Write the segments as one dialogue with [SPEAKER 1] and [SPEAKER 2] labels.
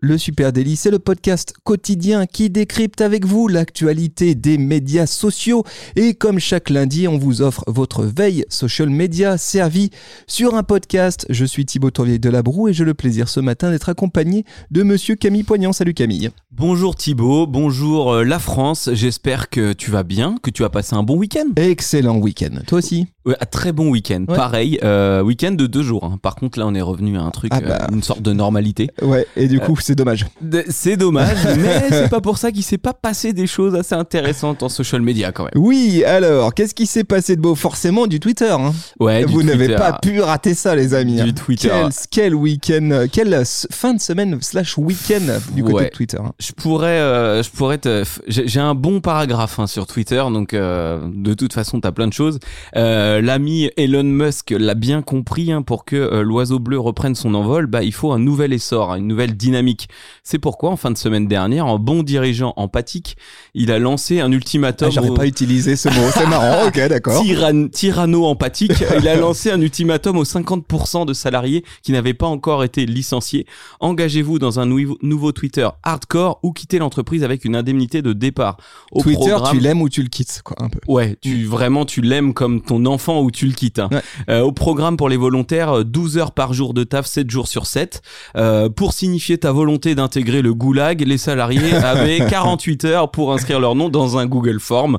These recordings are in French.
[SPEAKER 1] Le Super Daily, c'est le podcast quotidien qui décrypte avec vous l'actualité des médias sociaux. Et comme chaque lundi, on vous offre votre veille social media servie sur un podcast. Je suis Thibaut Tourvier de la Broue et j'ai le plaisir ce matin d'être accompagné de monsieur Camille Poignant. Salut Camille.
[SPEAKER 2] Bonjour Thibaut, bonjour euh, la France. J'espère que tu vas bien, que tu as passé un bon week-end.
[SPEAKER 1] Excellent week-end. Toi aussi?
[SPEAKER 2] Ouais, très bon week-end.
[SPEAKER 1] Ouais.
[SPEAKER 2] Pareil, euh, week-end de deux jours. hein. Par contre, là, on est revenu à un truc,
[SPEAKER 1] Ah bah.
[SPEAKER 2] euh, une sorte de normalité.
[SPEAKER 1] Ouais, et du coup, c'est dommage.
[SPEAKER 2] C'est dommage, mais c'est pas pour ça qu'il s'est pas passé des choses assez intéressantes en social media quand même.
[SPEAKER 1] Oui, alors, qu'est-ce qui s'est passé de beau? Forcément du Twitter. hein.
[SPEAKER 2] Ouais, du
[SPEAKER 1] Vous n'avez pas pu rater ça, les amis.
[SPEAKER 2] Du
[SPEAKER 1] hein.
[SPEAKER 2] Twitter.
[SPEAKER 1] Quel, quel week-end, quelle fin de semaine slash week-end du côté
[SPEAKER 2] Ouais.
[SPEAKER 1] de Twitter. hein.
[SPEAKER 2] Je pourrais, euh, je pourrais te. J'ai un bon paragraphe hein, sur Twitter, donc euh, de toute façon, t'as plein de choses. Euh, L'ami Elon Musk l'a bien compris. pour que l'oiseau bleu reprenne son envol, bah il faut un nouvel essor, une nouvelle dynamique. C'est pourquoi, en fin de semaine dernière, en bon dirigeant empathique, il a lancé un ultimatum.
[SPEAKER 1] Ah, J'aurais
[SPEAKER 2] au-
[SPEAKER 1] pas utilisé ce mot, c'est marrant, ok, d'accord.
[SPEAKER 2] Tyran- tyranno-empathique, il a lancé un ultimatum aux 50% de salariés qui n'avaient pas encore été licenciés. Engagez-vous dans un nouveau, nouveau Twitter hardcore ou quittez l'entreprise avec une indemnité de départ. Au
[SPEAKER 1] Twitter,
[SPEAKER 2] programme-
[SPEAKER 1] tu l'aimes ou tu le quittes, quoi, un peu.
[SPEAKER 2] Ouais, tu vraiment tu l'aimes comme ton enfant ou tu le quittes. hein.
[SPEAKER 1] Ouais.
[SPEAKER 2] Euh, au programme pour les volontaires, euh, 12 heures par jour de taf, 7 jours sur 7. Euh, pour signifier ta volonté d'intégrer le goulag, les salariés avaient 48 heures pour inscrire leur nom dans un Google Form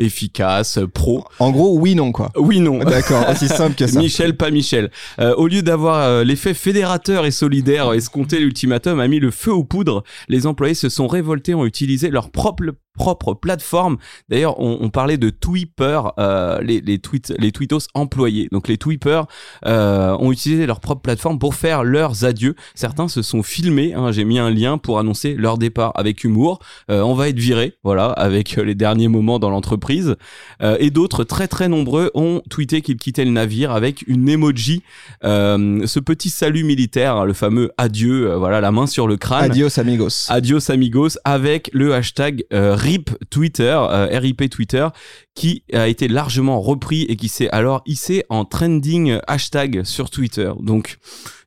[SPEAKER 2] efficace, pro.
[SPEAKER 1] En gros, oui, non, quoi.
[SPEAKER 2] Oui, non.
[SPEAKER 1] D'accord, aussi simple que ça.
[SPEAKER 2] Michel, pas Michel. Euh, au lieu d'avoir euh, l'effet fédérateur et solidaire escompté, l'ultimatum a mis le feu aux poudres. Les employés se sont révoltés, ont utilisé leur propre propre plateforme. D'ailleurs, on, on parlait de Tweeper, euh, les, les tweets, les tweetos employés. Donc les Tweepers euh, ont utilisé leur propre plateforme pour faire leurs adieux. Certains se sont filmés. hein, J'ai mis un lien pour annoncer leur départ avec humour. Euh, on va être viré, voilà, avec euh, les derniers moments dans l'entreprise. Euh, et d'autres très très nombreux ont tweeté qu'ils quittaient le navire avec une emoji, euh, ce petit salut militaire, hein, le fameux adieu, voilà, la main sur le crâne.
[SPEAKER 1] Adios, amigos.
[SPEAKER 2] Adios amigos avec le hashtag euh, RIP Twitter, euh, RIP Twitter, qui a été largement repris et qui s'est alors hissé en trending hashtag sur Twitter. Donc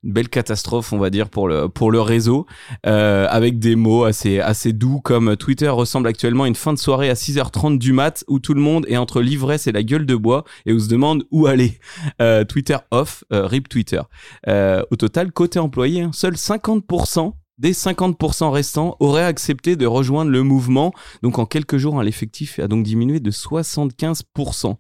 [SPEAKER 2] belle catastrophe, on va dire, pour le, pour le réseau, euh, avec des mots assez, assez doux comme Twitter ressemble actuellement à une fin de soirée à 6h30 du mat où tout le monde est entre l'ivresse et la gueule de bois et où se demande où aller. Euh, Twitter off, euh, RIP Twitter. Au total, côté employé, hein, seuls 50% des 50% restants auraient accepté de rejoindre le mouvement. Donc en quelques jours, hein, l'effectif a donc diminué de 75%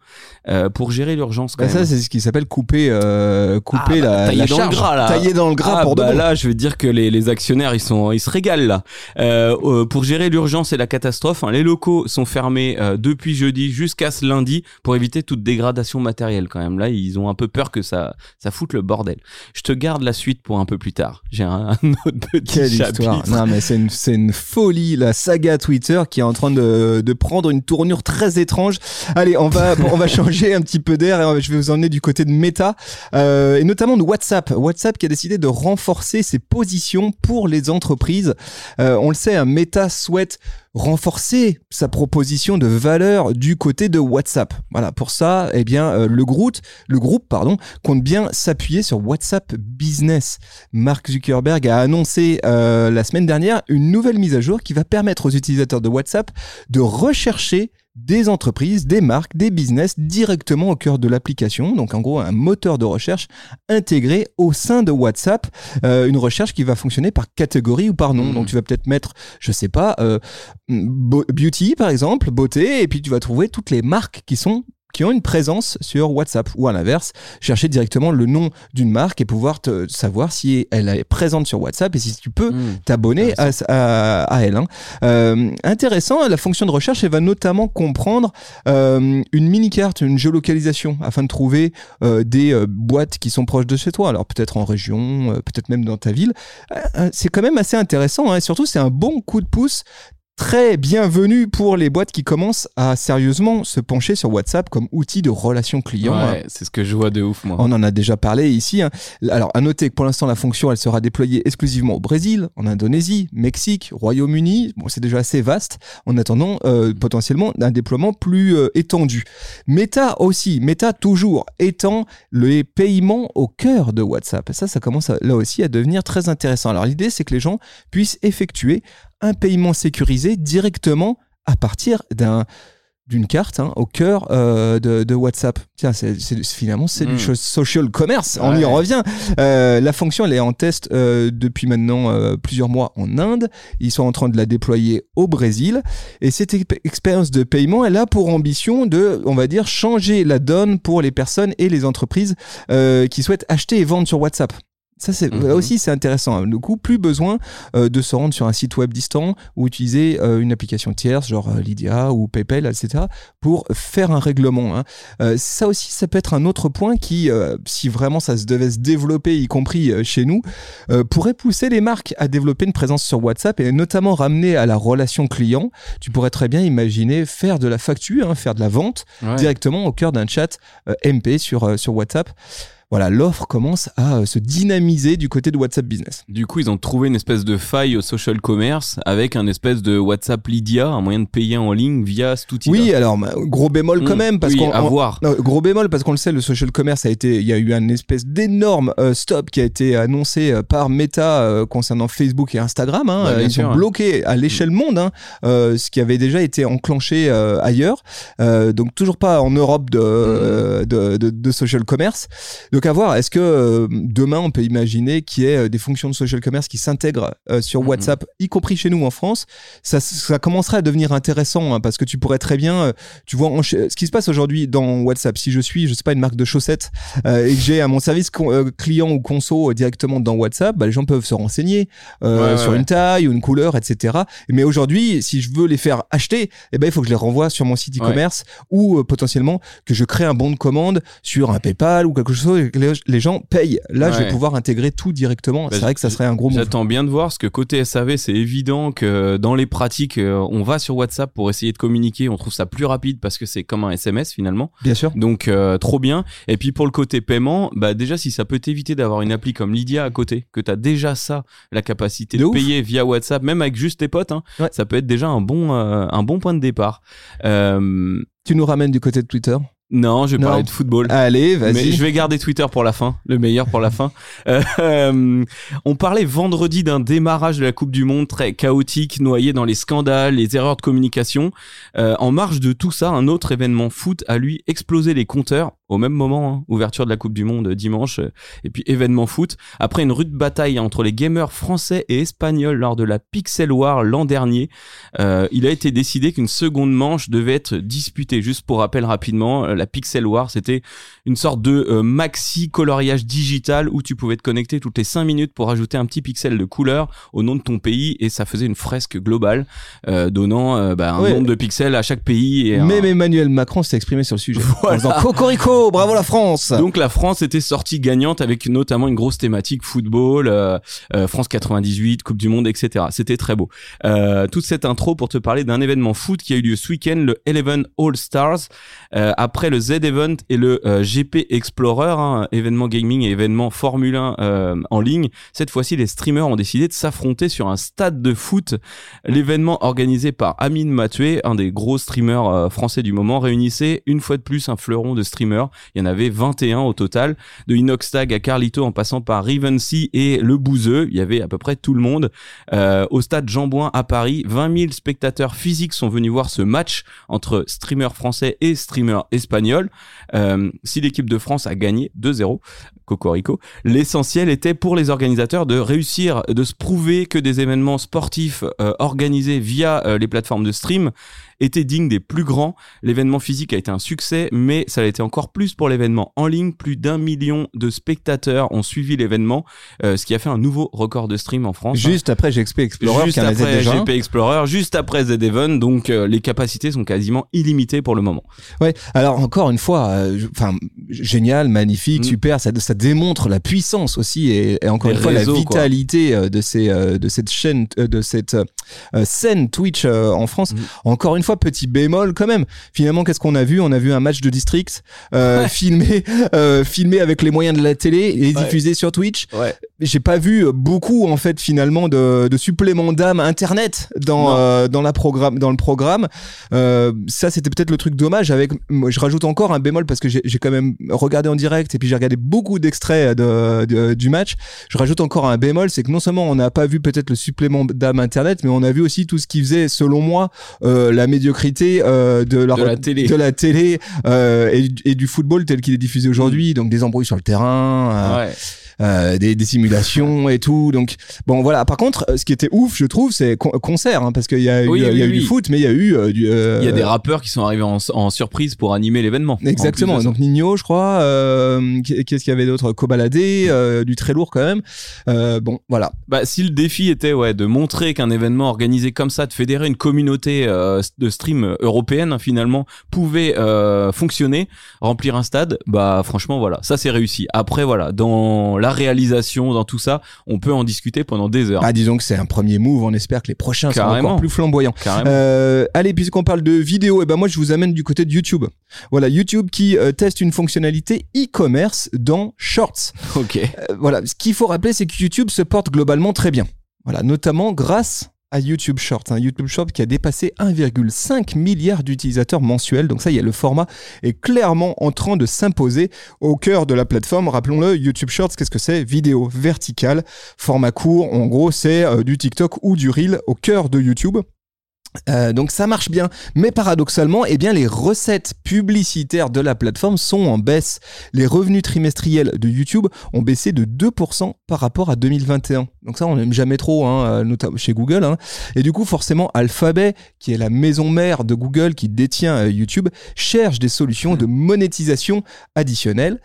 [SPEAKER 2] euh, pour gérer l'urgence.
[SPEAKER 1] Bah, ça, c'est ce qui s'appelle couper, euh, couper
[SPEAKER 2] Ah, bah,
[SPEAKER 1] la,
[SPEAKER 2] tailler
[SPEAKER 1] la
[SPEAKER 2] dans le
[SPEAKER 1] charge.
[SPEAKER 2] gras, là.
[SPEAKER 1] Tailler dans le gras
[SPEAKER 2] Ah,
[SPEAKER 1] pour de
[SPEAKER 2] bah
[SPEAKER 1] bon.
[SPEAKER 2] là, je veux dire que les, les actionnaires, ils sont, ils se régalent là. Euh, euh, pour gérer l'urgence et la catastrophe, hein, les locaux sont fermés euh, depuis jeudi jusqu'à ce lundi pour éviter toute dégradation matérielle quand même. Là, ils ont un peu peur que ça, ça foute le bordel. Je te garde la suite pour un peu plus tard. J'ai un, un autre petit
[SPEAKER 1] Quelle
[SPEAKER 2] chapitre.
[SPEAKER 1] histoire. Non, mais c'est une, folie, la saga Twitter qui est en train de, de prendre une tournure très étrange. Allez, on va, on va changer un petit peu d'air et je vais vous emmener du côté de Meta euh, et notamment de WhatsApp. WhatsApp qui a décidé de renforcer ses positions pour les entreprises. Euh, on le sait, un Meta souhaite renforcer sa proposition de valeur du côté de WhatsApp. Voilà, pour ça, eh bien, euh, le groupe, le groupe, pardon, compte bien s'appuyer sur WhatsApp Business. Mark Zuckerberg a annoncé euh, la semaine dernière une nouvelle mise à jour qui va permettre aux utilisateurs de WhatsApp de rechercher des entreprises, des marques, des business directement au cœur de l'application. Donc en gros un moteur de recherche intégré au sein de WhatsApp, Euh, une recherche qui va fonctionner par catégorie ou par nom.
[SPEAKER 2] Mhm.
[SPEAKER 1] Donc tu vas peut-être mettre, je sais pas, euh, beauty par exemple, beauté, et puis tu vas trouver toutes les marques qui sont qui ont une présence sur WhatsApp ou à l'inverse, chercher directement le nom d'une marque et pouvoir te savoir si elle est présente sur WhatsApp et si tu peux
[SPEAKER 2] Mmh.
[SPEAKER 1] t'abonner à, à, à elle. hein. Euh, intéressant, la fonction de recherche, elle va notamment comprendre euh, une mini-carte, une géolocalisation, afin de trouver euh, des boîtes qui sont proches de chez toi. Alors peut-être en région, peut-être même dans ta ville. C'est quand même assez intéressant, hein, et surtout c'est un bon coup de pouce très bienvenue pour les boîtes qui commencent à sérieusement se pencher sur WhatsApp comme outil de relation client.
[SPEAKER 2] Ouais, c'est ce que je vois de ouf, moi.
[SPEAKER 1] On en a déjà parlé ici. hein. Alors, à noter que pour l'instant, la fonction, elle sera déployée exclusivement au Brésil, en Indonésie, Mexique, Royaume-Uni. Bon, c'est déjà assez vaste. En attendant, euh, potentiellement, un déploiement plus euh, étendu. Meta aussi, Meta toujours étant les paiements au cœur de WhatsApp. Ça, ça commence à- là aussi à devenir très intéressant. Alors, l'idée, c'est que les gens puissent effectuer un paiement sécurisé directement à partir d'un d'une carte hein, au cœur euh, de, de WhatsApp. Tiens, c'est, finalement, c'est du cho- social commerce. On y revient. Euh, la fonction, elle est en test euh, depuis maintenant plusieurs mois en Inde. Ils sont en train de la déployer au Brésil. Et cette exp- expérience de paiement, elle a pour ambition de, on va dire, changer la donne pour les personnes et les entreprises qui souhaitent acheter et vendre sur WhatsApp. Ça, c'est
[SPEAKER 2] Mhm.
[SPEAKER 1] là aussi, c'est intéressant. Du coup, plus besoin euh, de se rendre sur un site web distant ou utiliser euh, une application tierce, genre euh, Lydia ou PayPal, etc., pour faire un règlement. hein. Ça aussi, ça peut être un autre point qui, si vraiment ça se devait se développer, y compris chez nous, pourrait pousser les marques à développer une présence sur WhatsApp et notamment ramener à la relation client. Tu pourrais très bien imaginer faire de la facture, hein, faire de la vente
[SPEAKER 2] Ouais.
[SPEAKER 1] directement au cœur d'un chat MP sur, sur WhatsApp. Voilà, l'offre commence à euh, se dynamiser du côté de WhatsApp Business.
[SPEAKER 2] Du coup, ils ont trouvé une espèce de faille au social commerce avec un espèce de WhatsApp Lydia, un moyen de payer en ligne via cet outil.
[SPEAKER 1] Oui, alors bah, gros bémol quand
[SPEAKER 2] Mmh,
[SPEAKER 1] même parce
[SPEAKER 2] oui,
[SPEAKER 1] qu'on
[SPEAKER 2] à
[SPEAKER 1] on-
[SPEAKER 2] voir.
[SPEAKER 1] Non, gros bémol parce qu'on le sait, le social commerce a été, il y a eu un espèce d'énorme euh, stop qui a été annoncé euh, par Meta euh, concernant Facebook et Instagram. hein.
[SPEAKER 2] Bah,
[SPEAKER 1] Ils
[SPEAKER 2] sûr,
[SPEAKER 1] ont
[SPEAKER 2] ouais.
[SPEAKER 1] bloqué à l'échelle monde hein, euh, ce qui avait déjà été enclenché ailleurs. Donc toujours pas en Europe de, euh, de, de, de social commerce. Donc à voir, est-ce que euh, demain on peut imaginer qu'il y ait euh, des fonctions de social commerce qui s'intègrent euh, sur
[SPEAKER 2] Mhm.
[SPEAKER 1] WhatsApp, y compris chez nous en France? Ça, ça commencerait à devenir intéressant hein, parce que tu pourrais très bien, euh, tu vois, ce qui se passe aujourd'hui dans WhatsApp. Si je suis, je sais pas, une marque de chaussettes et que j'ai à mon service client ou conso directement dans WhatsApp, bah, les gens peuvent se renseigner
[SPEAKER 2] Ouais,
[SPEAKER 1] sur
[SPEAKER 2] ouais.
[SPEAKER 1] une taille ou une couleur, etc. Mais aujourd'hui, si je veux les faire acheter, eh ben il faut que je les renvoie sur mon site e-commerce ou potentiellement que je crée un bon de commande sur un PayPal ou quelque chose que les, les gens payent. Là, je vais pouvoir intégrer tout directement.
[SPEAKER 2] Bah,
[SPEAKER 1] c'est vrai que ça serait un gros move.
[SPEAKER 2] J'attends bien de voir parce que côté SAV, c'est évident que dans les pratiques, euh, on va sur WhatsApp pour essayer de communiquer. On trouve ça plus rapide parce que c'est comme un SMS finalement.
[SPEAKER 1] Bien sûr.
[SPEAKER 2] Donc euh, trop bien. Et puis pour le côté paiement, bah déjà si ça peut t'éviter d'avoir une appli comme Lydia à côté, que t'as déjà ça, la capacité
[SPEAKER 1] De
[SPEAKER 2] payer via WhatsApp, même avec juste tes potes, hein,
[SPEAKER 1] Ouais.
[SPEAKER 2] ça peut être déjà un bon euh, un bon point de départ. Euh,
[SPEAKER 1] Tu nous ramènes du côté de Twitter.
[SPEAKER 2] Non, je vais
[SPEAKER 1] Non.
[SPEAKER 2] parler de football.
[SPEAKER 1] Allez, vas-y.
[SPEAKER 2] Mais je vais garder Twitter pour la fin, le meilleur pour la fin. Euh, euh, on parlait vendredi d'un démarrage de la Coupe du Monde très chaotique, noyé dans les scandales, les erreurs de communication. Euh, en marge de tout ça, un autre événement foot a lui explosé les compteurs au même moment, hein, ouverture de la Coupe du Monde euh, dimanche, euh, et puis événement foot. Après une rude bataille entre les gamers français et espagnols lors de la Pixel War l'an dernier, euh, il a été décidé qu'une seconde manche devait être disputée. Juste pour rappel rapidement, la Pixel War, c'était une sorte de euh, maxi coloriage digital où tu pouvais te connecter toutes les 5 minutes pour ajouter un petit pixel de couleur au nom de ton pays et ça faisait une fresque globale euh, donnant bah, un
[SPEAKER 1] Ouais.
[SPEAKER 2] nombre de pixels à chaque pays. Et un-
[SPEAKER 1] Même Emmanuel Macron s'est exprimé sur le sujet.
[SPEAKER 2] Voilà.
[SPEAKER 1] En Cocorico, bravo la France
[SPEAKER 2] Donc la France était sortie gagnante avec notamment une grosse thématique football, euh, euh, France 98, Coupe du Monde, etc. C'était très beau. Euh, toute cette intro pour te parler d'un événement foot qui a eu lieu ce week-end, le Eleven All Stars, après le Z-Event et le GP Explorer, hein, événement gaming et événement Formule 1 euh, en ligne. Cette fois-ci, les streamers ont décidé de s'affronter sur un stade de foot. L'événement organisé par Amine Mathieu, un des gros streamers français du moment, réunissait une fois de plus un fleuron de streamers. Il y en avait 21 au total, de Inoxtag à Carlito en passant par Rivency et Le Bouzeux. Il y avait à peu près tout le monde. Euh, au stade Jean-Bouin à Paris, 20 000 spectateurs physiques sont venus voir ce match entre streamers français et streamers espagnols. Euh, si l'équipe de France a gagné 2-0, Cocorico, l'essentiel était pour les organisateurs de réussir, de se prouver que des événements sportifs euh, organisés via les plateformes de stream étaient dignes des plus grands. L'événement physique a été un succès, mais ça l'a été encore plus pour l'événement en ligne. Plus d'un million de spectateurs ont suivi l'événement, euh, ce qui a fait un nouveau record de stream en France.
[SPEAKER 1] Juste après GXP Explorer,
[SPEAKER 2] Juste après. GP Explorer, juste après Z-Event, donc euh, les capacités sont quasiment illimitées pour le moment.
[SPEAKER 1] Ouais. Alors encore une fois, euh, enfin génial, magnifique,
[SPEAKER 2] Mm.
[SPEAKER 1] super. Ça, ça démontre la puissance aussi et, et encore
[SPEAKER 2] Les
[SPEAKER 1] une fois
[SPEAKER 2] réseaux,
[SPEAKER 1] la vitalité de ces de cette chaîne de cette scène Twitch en France. Encore une fois, petit bémol quand même. Finalement, qu'est-ce qu'on a vu? On a vu un match de district euh,
[SPEAKER 2] Ouais.
[SPEAKER 1] filmé euh, filmé avec les moyens de la télé et
[SPEAKER 2] Ouais.
[SPEAKER 1] diffusé sur Twitch.
[SPEAKER 2] Ouais.
[SPEAKER 1] J'ai pas vu beaucoup en fait finalement de, de suppléments d'âme internet dans euh, dans la programme dans le programme. Ça c'était peut-être le truc dommage avec moi, je rajoute encore un bémol parce que j'ai quand même regardé en direct et puis j'ai regardé beaucoup d'extraits de, de- du match. Je rajoute encore un bémol, c'est que non seulement on n'a pas vu peut-être le supplément d'âme internet, mais on a vu aussi tout ce qui faisait selon moi la médiocrité euh, de, la,
[SPEAKER 2] De la télé.
[SPEAKER 1] de la télé euh, et, et du football tel qu'il est diffusé aujourd'hui, donc des embrouilles sur le terrain. euh,
[SPEAKER 2] Ouais.
[SPEAKER 1] Euh, des, des simulations et tout. Donc bon voilà. Par contre, euh, ce qui était ouf, je trouve, c'est con- concert, hein, parce qu'il y a eu,
[SPEAKER 2] Oui,
[SPEAKER 1] y a
[SPEAKER 2] oui,
[SPEAKER 1] eu
[SPEAKER 2] oui.
[SPEAKER 1] du foot, mais il y a eu euh, du. euh,
[SPEAKER 2] Il y a des rappeurs qui sont arrivés en, en surprise pour animer l'événement. en
[SPEAKER 1] Exactement. Donc Nino, je crois. Euh, Qu'est-ce qu'il y avait d'autre? Kobalade, euh, du très lourd quand même. Euh, bon, voilà.
[SPEAKER 2] Bah, si le défi était ouais, de montrer qu'un événement organisé comme ça, de fédérer une communauté euh, de stream européenne finalement pouvait euh, fonctionner, remplir un stade, bah franchement voilà, ça c'est réussi. Après voilà, dans la réalisation, dans tout ça, on peut en discuter pendant des heures.
[SPEAKER 1] Ah, disons que c'est un premier move. On espère que les prochains seront encore plus flamboyants.
[SPEAKER 2] Carrément.
[SPEAKER 1] Euh, allez, puisqu'on parle de vidéo, et ben moi je vous amène du côté de YouTube. Voilà, YouTube qui euh, teste une fonctionnalité e-commerce dans Shorts.
[SPEAKER 2] ok.
[SPEAKER 1] Euh, voilà, ce qu'il faut rappeler, c'est que YouTube se porte globalement très bien. Voilà, notamment grâce YouTube Short, un YouTube Short qui a dépassé 1,5 milliard d'utilisateurs mensuels. Donc ça y est, le format est clairement en train de s'imposer au cœur de la plateforme. Rappelons-le, YouTube Shorts, qu'est-ce que c'est? Vidéo verticale, format court. En gros, c'est euh, du TikTok ou du Reel au cœur de YouTube. Euh, donc ça marche bien, mais paradoxalement, eh bien les recettes publicitaires de la plateforme sont en baisse. Les revenus trimestriels de YouTube ont baissé de 2% par rapport à 2021. Donc ça, on n'aime jamais trop, hein, euh, notamment chez Google. hein. Et du coup, forcément, Alphabet, qui est la maison mère de Google, qui détient euh, YouTube, cherche des solutions de monétisation additionnelles.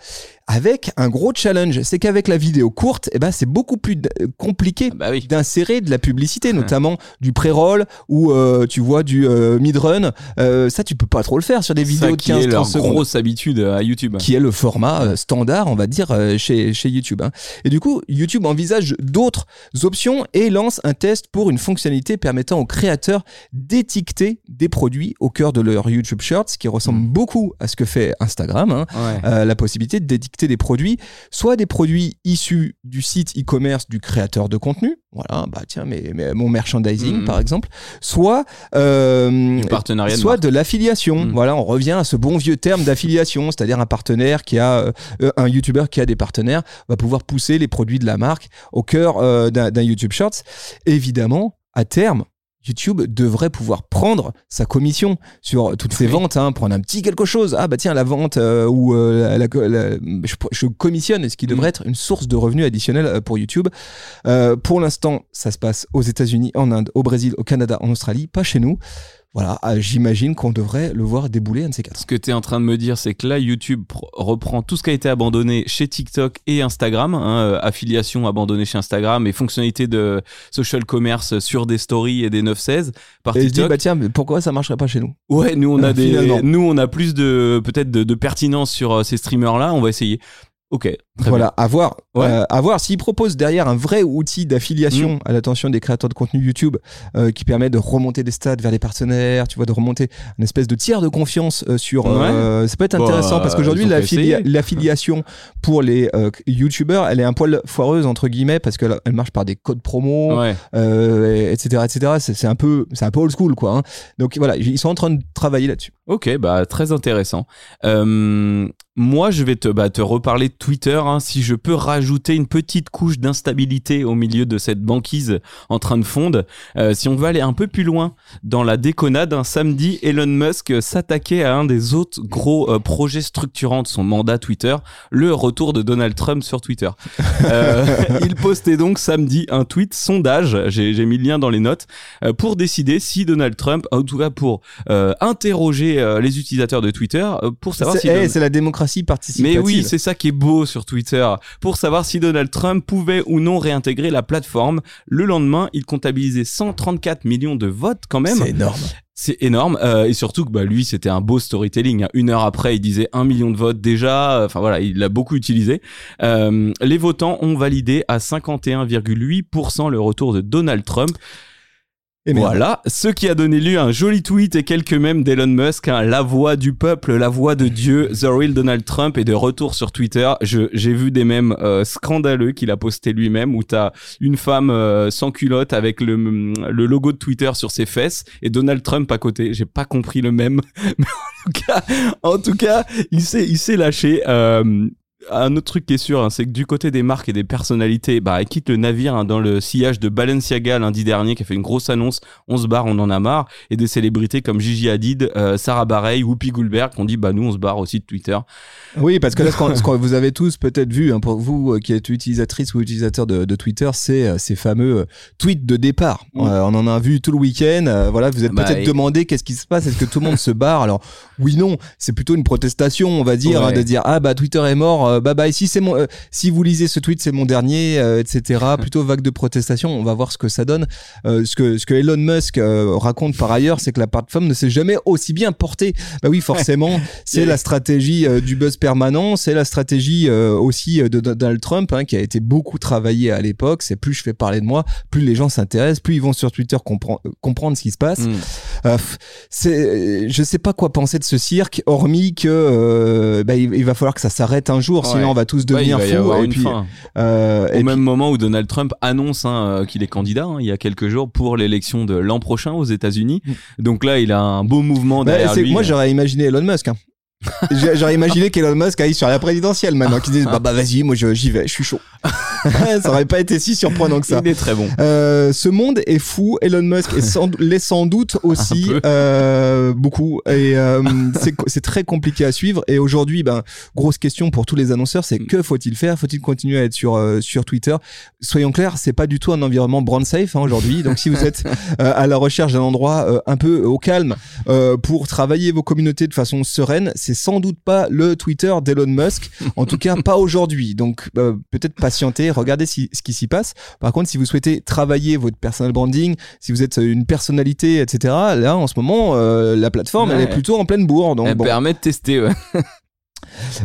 [SPEAKER 1] Avec un gros challenge, c'est qu'avec la vidéo courte, eh ben, c'est beaucoup plus compliqué
[SPEAKER 2] Bah oui.
[SPEAKER 1] d'insérer de la publicité, notamment du pré-roll ou euh, tu vois du euh, mid-run. Euh, ça, tu peux pas trop le faire sur des
[SPEAKER 2] Ça
[SPEAKER 1] vidéos de
[SPEAKER 2] qui est
[SPEAKER 1] 15-30
[SPEAKER 2] leur
[SPEAKER 1] secondes.
[SPEAKER 2] grosse habitude à YouTube.
[SPEAKER 1] Qui est le format euh, standard, on va dire, euh, chez, chez YouTube. hein. Et du coup, YouTube envisage d'autres options et lance un test pour une fonctionnalité permettant aux créateurs d'étiqueter des produits au cœur de leur YouTube Shorts, qui ressemble
[SPEAKER 2] Mm.
[SPEAKER 1] beaucoup à ce que fait Instagram. hein.
[SPEAKER 2] Ouais.
[SPEAKER 1] Euh, la possibilité des produits, soit des produits issus du site e-commerce du créateur de contenu, voilà, bah tiens, mais, mais mon merchandising
[SPEAKER 2] Mhm.
[SPEAKER 1] par exemple, soit euh,
[SPEAKER 2] partenariat de
[SPEAKER 1] soit
[SPEAKER 2] marque.
[SPEAKER 1] de l'affiliation.
[SPEAKER 2] Mhm.
[SPEAKER 1] Voilà, on revient à ce bon vieux terme d'affiliation, c'est-à-dire un partenaire qui a euh, un YouTuber qui a des partenaires va pouvoir pousser les produits de la marque au cœur euh, d'un YouTube Shorts. Évidemment, à terme. YouTube devrait pouvoir prendre sa commission sur toutes
[SPEAKER 2] Oui.
[SPEAKER 1] ventes, hein, prendre un petit quelque chose. Ah bah tiens, la vente euh, ou euh, la- la- la- je, je commissionne, ce qui
[SPEAKER 2] Mm.
[SPEAKER 1] devrait être une source de revenus additionnels euh, pour YouTube. Euh, pour l'instant, ça se passe aux États-Unis, en Inde, au Brésil, au Canada, en Australie, pas chez nous. Voilà, euh, j'imagine qu'on devrait le voir débouler un de ces quatre.
[SPEAKER 2] Ce que tu es en train de me dire, c'est que là, YouTube pr- reprend tout ce qui a été abandonné chez TikTok et Instagram, hein, euh, affiliation abandonnée chez Instagram et fonctionnalité de social commerce sur des stories et des 9-16 par
[SPEAKER 1] Et je dis,
[SPEAKER 2] TikTok.
[SPEAKER 1] bah tiens, mais pourquoi ça marcherait pas chez nous?
[SPEAKER 2] Ouais, nous on a
[SPEAKER 1] Euh,
[SPEAKER 2] des,
[SPEAKER 1] finalement.
[SPEAKER 2] nous on a plus de peut-être de, de pertinence sur euh, ces streamers là. On va essayer. Ok, très
[SPEAKER 1] voilà, à voir.
[SPEAKER 2] Ouais.
[SPEAKER 1] Euh, à voir s'ils proposent derrière un vrai outil d'affiliation
[SPEAKER 2] Mm.
[SPEAKER 1] à l'attention des créateurs de contenu YouTube euh, qui permet de remonter des stats vers les partenaires, tu vois, de remonter une espèce de tiers de confiance euh, sur. euh, ça peut être
[SPEAKER 2] Bah,
[SPEAKER 1] intéressant parce qu'aujourd'hui, l'affiliation pour les YouTubeurs, elle est un poil foireuse entre guillemets parce qu'elle elle marche par des codes promo,
[SPEAKER 2] Ouais.
[SPEAKER 1] etc., etc. C'est c'est un peu, c'est un peu old school, quoi. hein. Donc voilà, ils sont en train de travailler là-dessus.
[SPEAKER 2] Ok, bah très intéressant. Moi, je vais te, bah, te reparler de Twitter. hein. si je peux rajouter une petite couche d'instabilité au milieu de cette banquise en train de fondre, euh, si on veut aller un peu plus loin dans la déconnade, un samedi, Elon Musk s'attaquait à un des autres gros euh, projets structurants de son mandat Twitter, le retour de Donald Trump sur Twitter. Euh, il postait donc samedi un tweet sondage, j'ai mis le lien dans les notes, euh, pour décider si Donald Trump, en tout cas pour euh, interroger euh, les utilisateurs de Twitter, euh, pour savoir si
[SPEAKER 1] eh,
[SPEAKER 2] Don-
[SPEAKER 1] c'est la démocratie démocratie participative.
[SPEAKER 2] Mais oui, c'est ça qui est beau sur Twitter. Pour savoir si Donald Trump pouvait ou non réintégrer la plateforme, le lendemain, il comptabilisait 134 millions de votes quand même.
[SPEAKER 1] C'est énorme.
[SPEAKER 2] C'est énorme euh, et surtout que bah, lui c'était un beau storytelling. hein. Une heure après il disait un million de votes déjà. Enfin voilà il l'a beaucoup utilisé. Euh, les votants ont validé à 51,8% le retour de Donald Trump. Voilà, ce qui a donné lieu à un joli tweet et quelques mèmes d'Elon Musk, hein, la voix du peuple, la voix de Dieu, The Real Donald Trump est de retour sur Twitter. J'ai vu des mèmes euh, scandaleux qu'il a posté lui-même où t'as une femme euh, sans culotte avec le, le logo de Twitter sur ses fesses et Donald Trump à côté. J'ai pas compris le mème, mais en tout cas, il s'est lâché. Euh, un autre truc qui est sûr, hein, c'est que du côté des marques et des personnalités, bah, elle quitte le navire hein, dans le sillage de Balenciaga lundi dernier, qui a fait une grosse annonce. On se barre, on en a marre. Et des célébrités comme Gigi Hadid, euh, Sarah Bareilles, Whoopi Goldberg, qui ont dit, bah, nous, on se barre aussi de Twitter.
[SPEAKER 1] Oui, parce que là, ce qu'on- ce que vous avez tous peut-être vu, hein, pour vous euh, qui êtes utilisatrice ou utilisateur de, de Twitter, c'est euh, ces fameux euh, tweets de départ. On en a vu tout le week-end. euh, voilà, vous êtes
[SPEAKER 2] Bah,
[SPEAKER 1] peut-être
[SPEAKER 2] et-
[SPEAKER 1] demandé qu'est-ce qui se passe. Est-ce que tout le monde se barre? Alors oui, non, c'est plutôt une protestation, on va dire,
[SPEAKER 2] Ouais.
[SPEAKER 1] hein, de dire ah bah Twitter est mort, euh, bye bye. Si c'est mon, euh, si vous lisez ce tweet, c'est mon dernier, euh, etc. Plutôt vague de protestation. On va voir ce que ça donne. Euh, ce que ce que Elon Musk euh, raconte par ailleurs, c'est que la plateforme ne s'est jamais aussi bien portée. Bah oui, forcément, c'est la stratégie euh, du buzz permanent, c'est la stratégie euh, aussi euh, de Donald Trump hein, qui a été beaucoup travaillée à l'époque. C'est plus je fais parler de moi, plus les gens s'intéressent, plus ils vont sur Twitter comprend- euh, comprendre ce qui se passe.
[SPEAKER 2] Mm.
[SPEAKER 1] Euh, c'est, je sais pas quoi penser de ce cirque, hormis que euh, bah, il, il va falloir que ça s'arrête un jour,
[SPEAKER 2] Ouais.
[SPEAKER 1] sinon on va tous
[SPEAKER 2] Ouais,
[SPEAKER 1] devenir
[SPEAKER 2] y
[SPEAKER 1] fous.
[SPEAKER 2] avoir
[SPEAKER 1] Et
[SPEAKER 2] une
[SPEAKER 1] puis, euh,
[SPEAKER 2] Au
[SPEAKER 1] et
[SPEAKER 2] même
[SPEAKER 1] puis-
[SPEAKER 2] moment où Donald Trump annonce hein, euh, qu'il est candidat, hein, il y a quelques jours, pour l'élection de l'an prochain aux États-Unis. Donc là, il a un beau mouvement
[SPEAKER 1] Bah,
[SPEAKER 2] derrière lui.
[SPEAKER 1] moi j'aurais imaginé Elon Musk. hein. J'aurais imaginé qu'Elon Musk aille sur la présidentielle maintenant, qu'il dise bah, bah vas-y, moi j'y vais, je suis chaud. ça aurait pas été si surprenant que ça.
[SPEAKER 2] Il est très bon.
[SPEAKER 1] Euh, ce monde est fou. Elon Musk est sans, l'est sans doute aussi euh, beaucoup. Et euh, c'est, c'est très compliqué à suivre. Et aujourd'hui, ben, grosse question pour tous les annonceurs, c'est que faut-il faire? Faut-il continuer à être sur sur Twitter? Soyons clairs, c'est pas du tout un environnement brand safe hein, aujourd'hui. Donc si vous êtes à la recherche d'un endroit un peu au calme pour travailler vos communautés de façon sereine, c'est sans doute pas le Twitter d'Elon Musk. En tout cas, pas aujourd'hui. Donc peut-être patienter, regardez si- ce qui s'y passe. Par contre, si vous souhaitez travailler votre personal branding, si vous êtes une personnalité, etc., là, en ce moment, euh, la plateforme, elle est plutôt en pleine bourre. Donc,
[SPEAKER 2] Elle
[SPEAKER 1] bon,
[SPEAKER 2] permet de tester. ouais.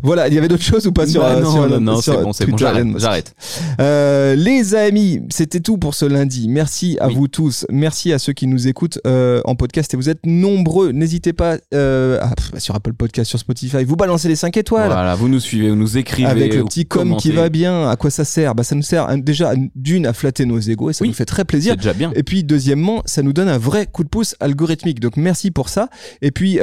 [SPEAKER 1] voilà, il y avait d'autres choses ou pas sur,
[SPEAKER 2] Bah
[SPEAKER 1] euh,
[SPEAKER 2] non,
[SPEAKER 1] sur,
[SPEAKER 2] non, non,
[SPEAKER 1] sur
[SPEAKER 2] c'est bon, c'est bon,
[SPEAKER 1] Twitter,
[SPEAKER 2] j'arrête.
[SPEAKER 1] Euh, les amis, c'était tout pour ce lundi. Merci à
[SPEAKER 2] Oui.
[SPEAKER 1] vous tous. Merci à ceux qui nous écoutent euh, en podcast et vous êtes nombreux. N'hésitez pas euh, à- pff, sur Apple Podcast, sur Spotify, vous balancez les 5 étoiles.
[SPEAKER 2] Voilà, vous nous suivez, vous nous écrivez.
[SPEAKER 1] Avec le petit com qui va bien, à quoi ça sert? Bah, Ça nous sert déjà d'une à flatter nos égos et ça
[SPEAKER 2] Oui.
[SPEAKER 1] nous fait très plaisir.
[SPEAKER 2] C'est déjà bien.
[SPEAKER 1] Et puis deuxièmement, ça nous donne un vrai coup de pouce algorithmique. Donc merci pour ça. Et puis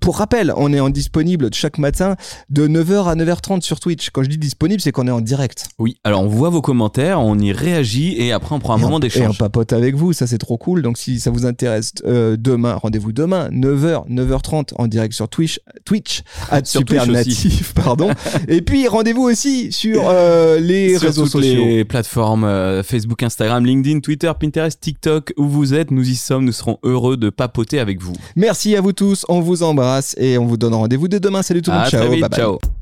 [SPEAKER 1] pour rappel, on est en disponible chaque matin de 9h à 9h30 sur Twitch. Quand je dis disponible, c'est qu'on est en direct.
[SPEAKER 2] Oui, alors on voit vos commentaires, on y réagit et après on prend un
[SPEAKER 1] Et
[SPEAKER 2] moment
[SPEAKER 1] on- Et on
[SPEAKER 2] d'échange.
[SPEAKER 1] papote avec vous, ça c'est trop cool. Donc si ça vous intéresse euh, demain, rendez-vous demain 9h, 9h30 en direct sur Twitch, Twitch. Natif, pardon. Et puis rendez-vous aussi sur euh, les
[SPEAKER 2] Sur
[SPEAKER 1] réseaux sociaux.
[SPEAKER 2] les plateformes euh, Facebook, Instagram, LinkedIn, Twitter, Pinterest, TikTok, où vous êtes, nous y sommes, nous serons heureux de papoter avec vous.
[SPEAKER 1] Merci à vous tous, on vous embrasse et on vous donne rendez-vous dès demain. Salut tout le monde,
[SPEAKER 2] À
[SPEAKER 1] ciao,
[SPEAKER 2] vite,
[SPEAKER 1] bye bye.
[SPEAKER 2] Ciao.